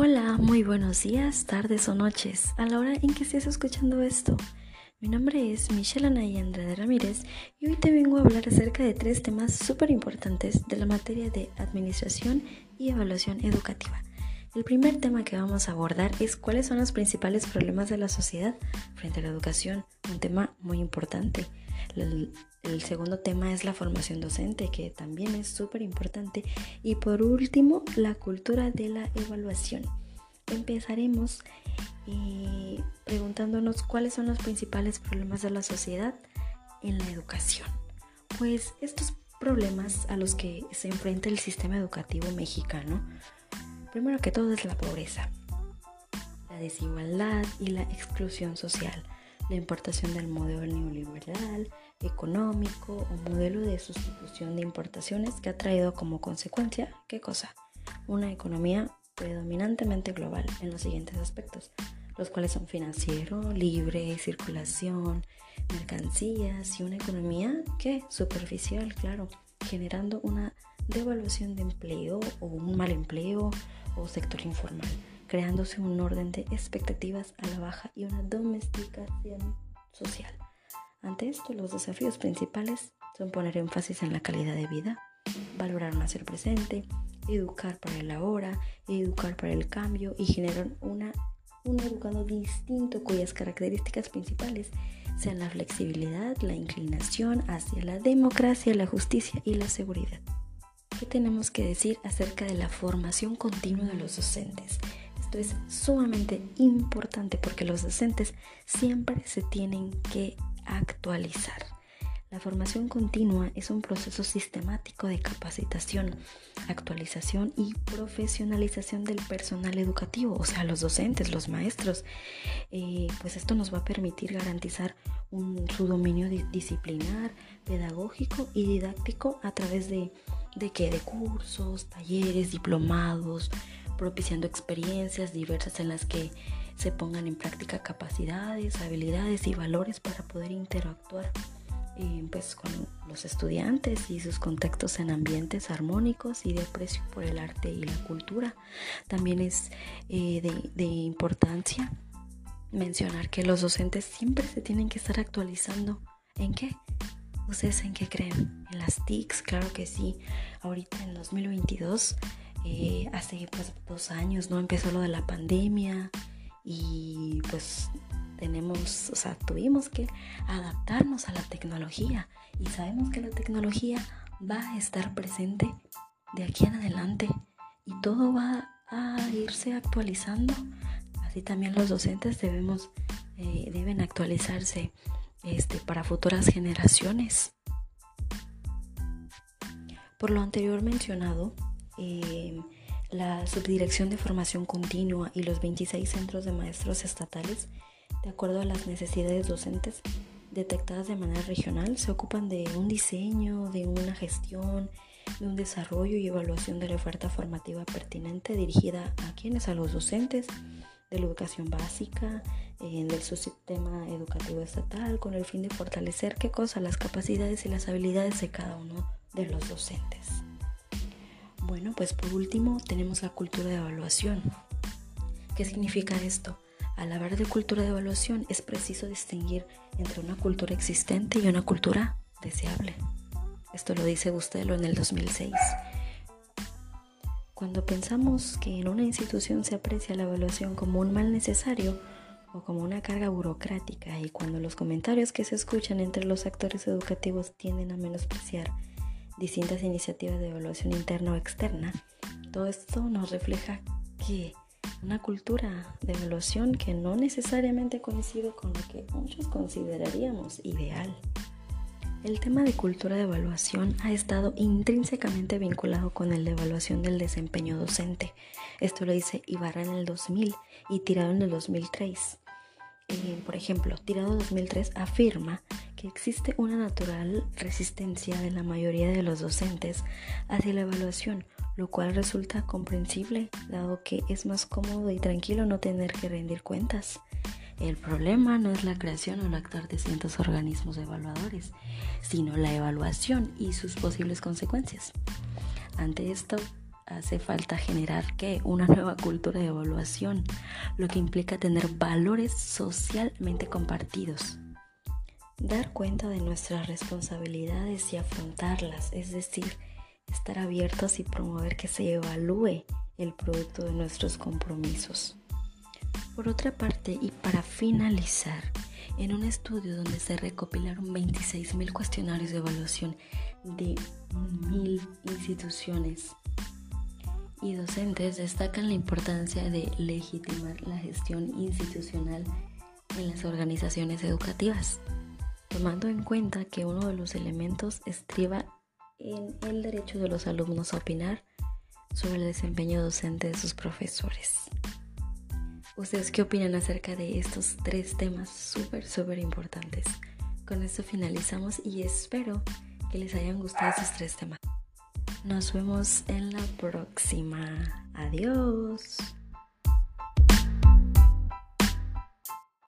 Hola, muy buenos días, tardes o noches, a la hora en que estés escuchando esto. Mi nombre es Michelle Anaya Andrade Ramírez y hoy te vengo a hablar acerca de tres temas súper importantes de la materia de administración y evaluación educativa. El primer tema que vamos a abordar es cuáles son los principales problemas de la sociedad frente a la educación, un tema muy importante. El, segundo tema es la formación docente, que también es súper importante. Y por último, la cultura de la evaluación. Empezaremos eh, preguntándonos cuáles son los principales problemas de la sociedad en la educación. Pues estos problemas a los que se enfrenta el sistema educativo mexicano, primero que todo es la pobreza, la desigualdad y la exclusión social la importación del modelo neoliberal, económico o modelo de sustitución de importaciones que ha traído como consecuencia, ¿qué cosa? Una economía predominantemente global en los siguientes aspectos, los cuales son financiero, libre, circulación, mercancías y una economía que superficial, claro, generando una devaluación de empleo o un mal empleo o sector informal creándose un orden de expectativas a la baja y una domesticación social. Ante esto, los desafíos principales son poner énfasis en la calidad de vida, valorar más el presente, educar para el ahora, educar para el cambio y generar una, un educado distinto cuyas características principales sean la flexibilidad, la inclinación hacia la democracia, la justicia y la seguridad. ¿Qué tenemos que decir acerca de la formación continua de los docentes? Esto es sumamente importante porque los docentes siempre se tienen que actualizar. La formación continua es un proceso sistemático de capacitación, actualización y profesionalización del personal educativo, o sea, los docentes, los maestros. Eh, pues esto nos va a permitir garantizar su dominio disciplinar, pedagógico y didáctico a través de, de, de cursos, talleres, diplomados, propiciando experiencias diversas en las que se pongan en práctica capacidades, habilidades y valores para poder interactuar eh, pues, con los estudiantes y sus contactos en ambientes armónicos y de aprecio por el arte y la cultura. También es eh, de, de importancia mencionar que los docentes siempre se tienen que estar actualizando. ¿En qué? ¿Ustedes en qué creen? ¿En las TICs? Claro que sí. Ahorita en 2022 eh, hace pues dos años, ¿no? Empezó lo de la pandemia y pues tenemos, o sea, tuvimos que adaptarnos a la tecnología y sabemos que la tecnología va a estar presente de aquí en adelante y todo va a irse actualizando. Así también los docentes debemos, eh, deben actualizarse este, para futuras generaciones. Por lo anterior mencionado, eh, la Subdirección de Formación Continua y los 26 centros de maestros estatales, de acuerdo a las necesidades docentes detectadas de manera regional, se ocupan de un diseño, de una gestión, de un desarrollo y evaluación de la oferta formativa pertinente dirigida a quienes, a los docentes de la educación básica, del subsistema educativo estatal, con el fin de fortalecer qué cosa, las capacidades y las habilidades de cada uno de los docentes. Bueno, pues por último tenemos la cultura de evaluación. ¿Qué significa esto? Al hablar de cultura de evaluación es preciso distinguir entre una cultura existente y una cultura deseable. Esto lo dice Bustelo en el 2006. Cuando pensamos que en una institución se aprecia la evaluación como un mal necesario o como una carga burocrática y cuando los comentarios que se escuchan entre los actores educativos tienden a menospreciar distintas iniciativas de evaluación interna o externa, todo esto nos refleja que una cultura de evaluación que no necesariamente coincide con lo que muchos consideraríamos ideal. El tema de cultura de evaluación ha estado intrínsecamente vinculado con el de evaluación del desempeño docente. Esto lo dice Ibarra en el 2000 y Tirado en el 2003. Eh, por ejemplo, Tirado 2003 afirma que existe una natural resistencia de la mayoría de los docentes hacia la evaluación, lo cual resulta comprensible, dado que es más cómodo y tranquilo no tener que rendir cuentas. El problema no es la creación o el actuar de cientos organismos evaluadores, sino la evaluación y sus posibles consecuencias. Ante esto, hace falta generar ¿qué? una nueva cultura de evaluación, lo que implica tener valores socialmente compartidos. Dar cuenta de nuestras responsabilidades y afrontarlas, es decir, estar abiertos y promover que se evalúe el producto de nuestros compromisos. Por otra parte, y para finalizar, en un estudio donde se recopilaron 26.000 cuestionarios de evaluación de mil instituciones y docentes destacan la importancia de legitimar la gestión institucional en las organizaciones educativas, tomando en cuenta que uno de los elementos estriba en el derecho de los alumnos a opinar sobre el desempeño docente de sus profesores. ¿Ustedes qué opinan acerca de estos tres temas súper, súper importantes? Con esto finalizamos y espero que les hayan gustado estos tres temas. Nos vemos en la próxima. Adiós.